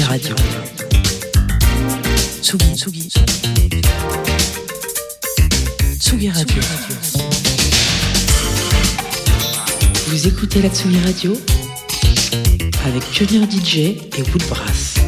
Tsugi Radio. Tsugi, Tsugi. Tsugi Radio. Vous écoutez la Tsugi Radio avec Pionnier DJ et Woodbrass.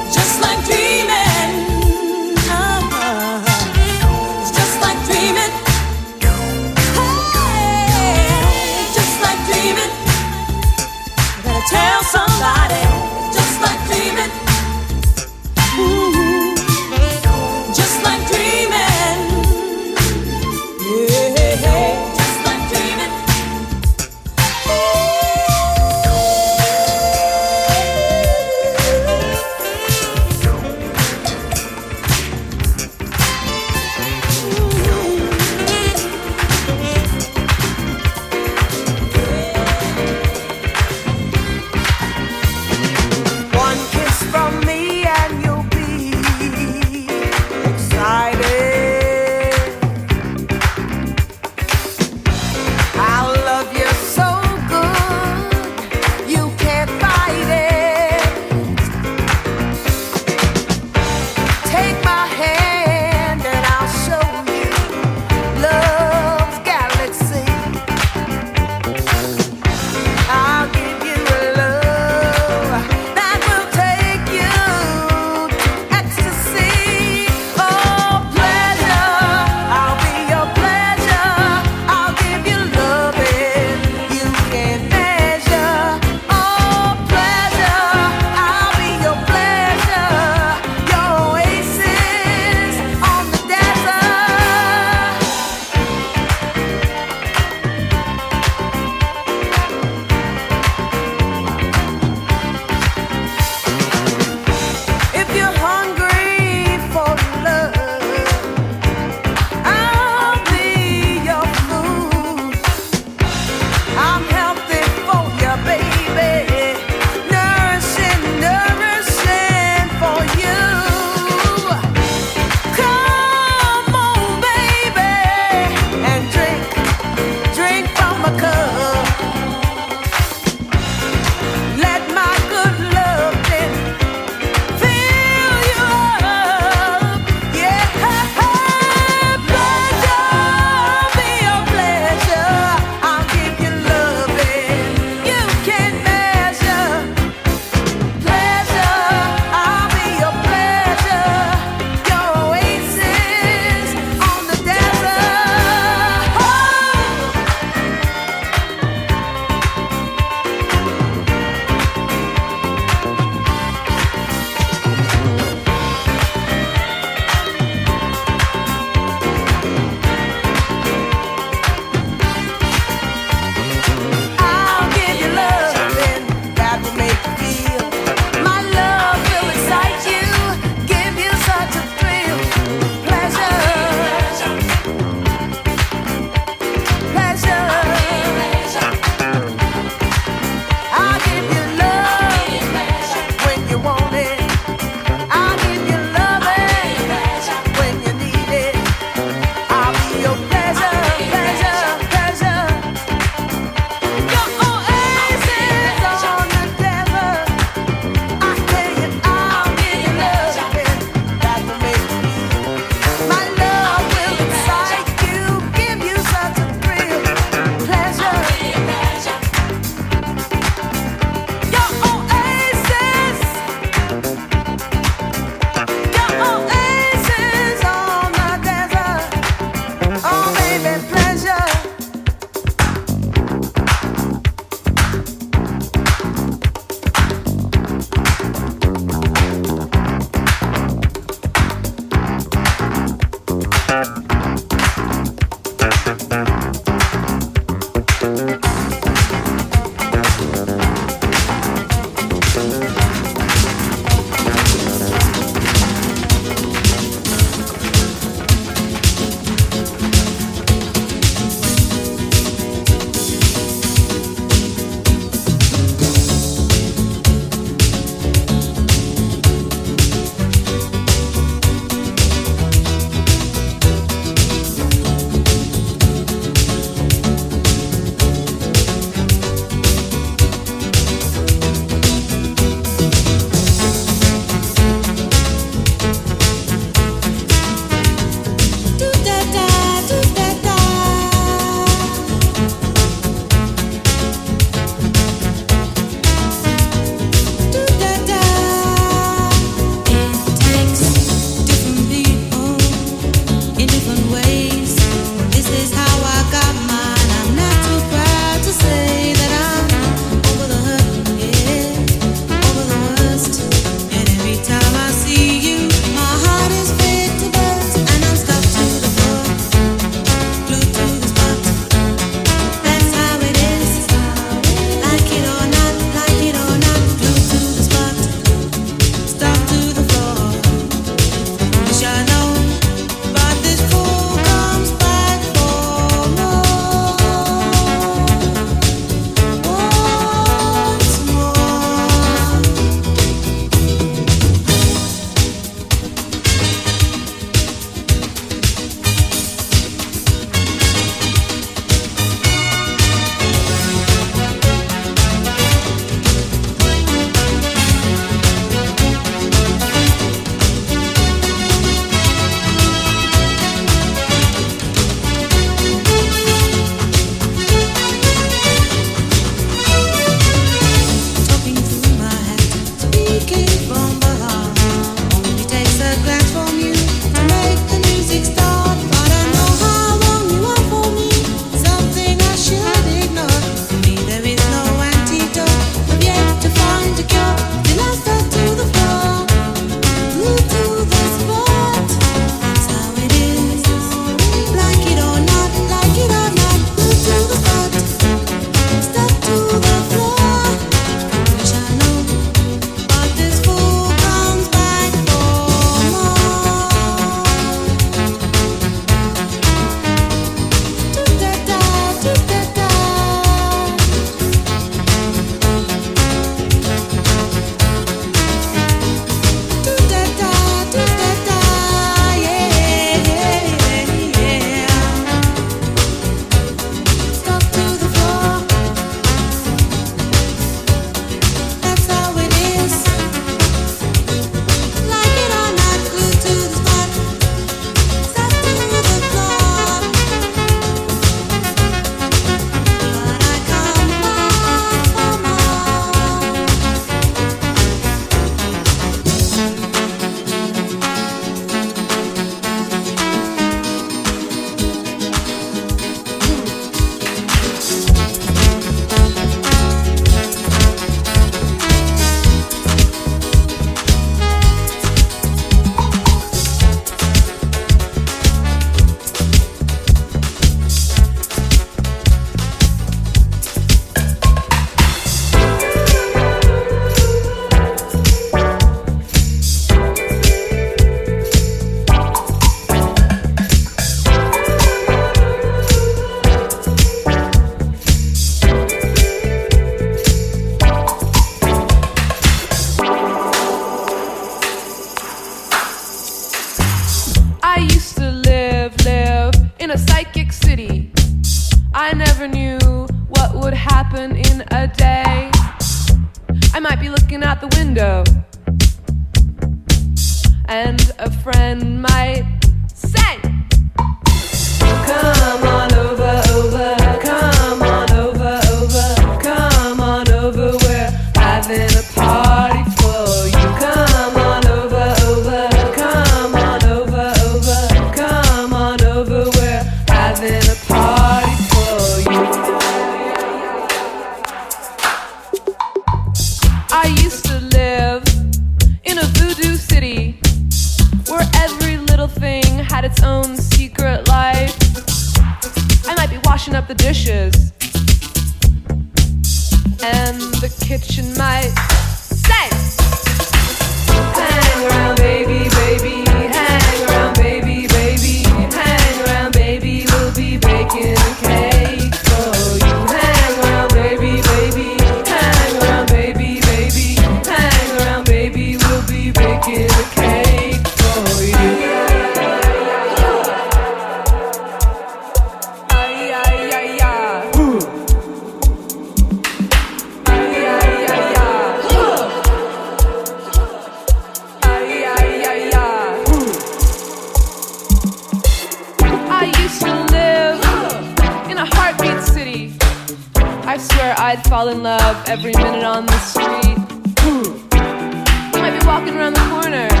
fall in love every minute on the street. Hmm. Might be walking around the corner.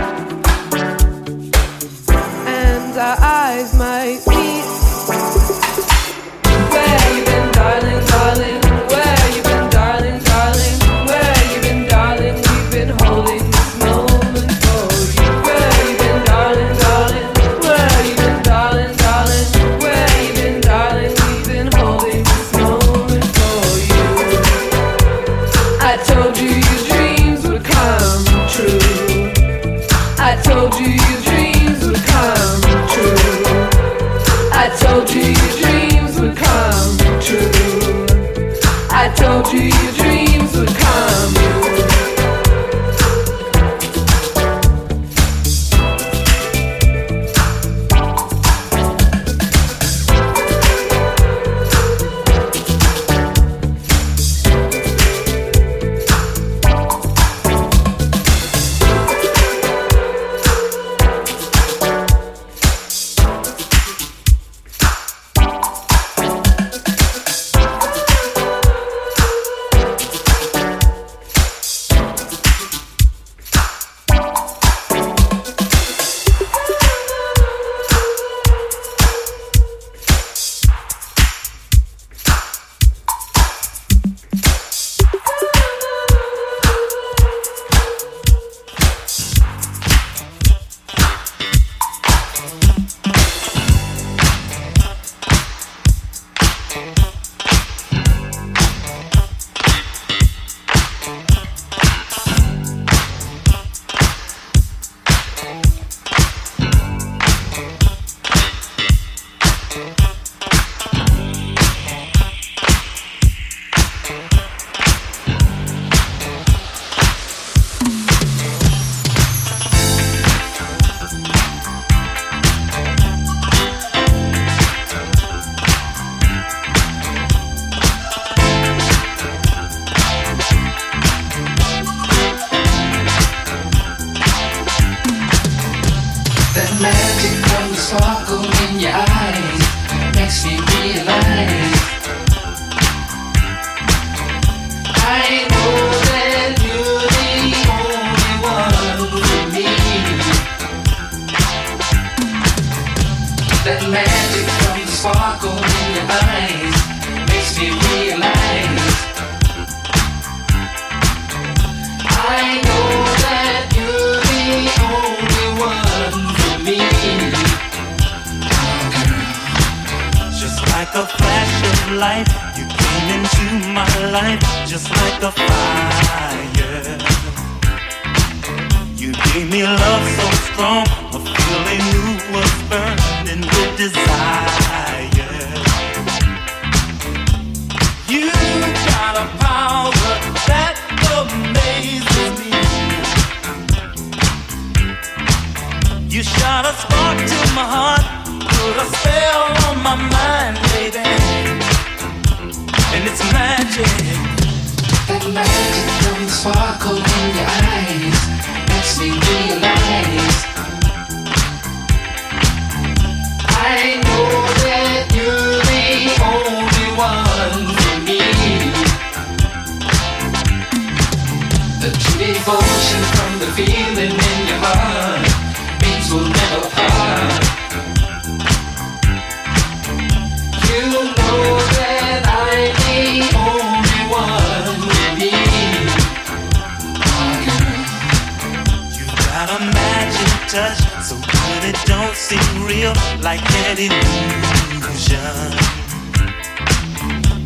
like an illusion.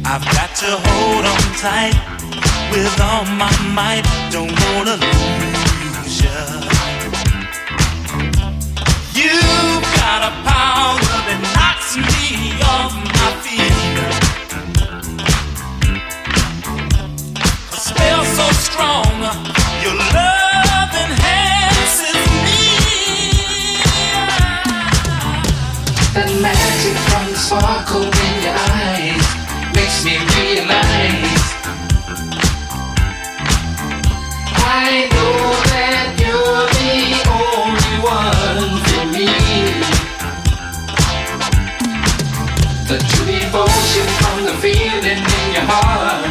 I've got to hold on tight with all my might. Don't wanna lose you. You've got a power that knocks me off my feet. A spell so strong, your love. sparkle in your eyes makes me realize I know that you're the only one for me. The true devotion from the feeling in your heart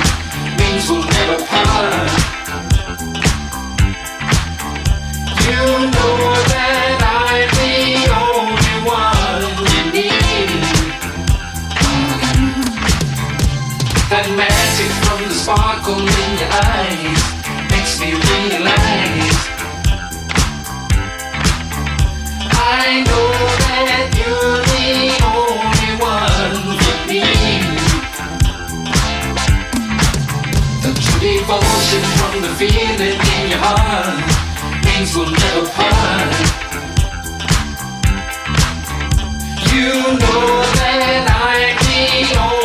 means we'll never part. The feeling in your heart means we'll never part. You know that I'm the only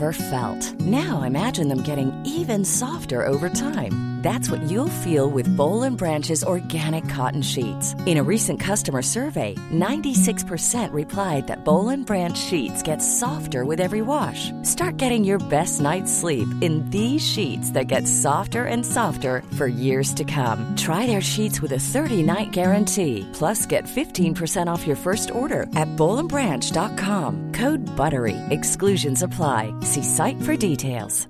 ever felt. Now imagine them getting even softer over time. That's what you'll feel with Boll and Branch's organic cotton sheets. In a recent customer survey, 96% replied that Boll and Branch sheets get softer with every wash. Start getting your best night's sleep in these sheets that get softer and softer for years to come. Try their sheets with a 30-night guarantee. Plus, get 15% off your first order at bollandbranch.com. Code BUTTERY. Exclusions apply. See site for details.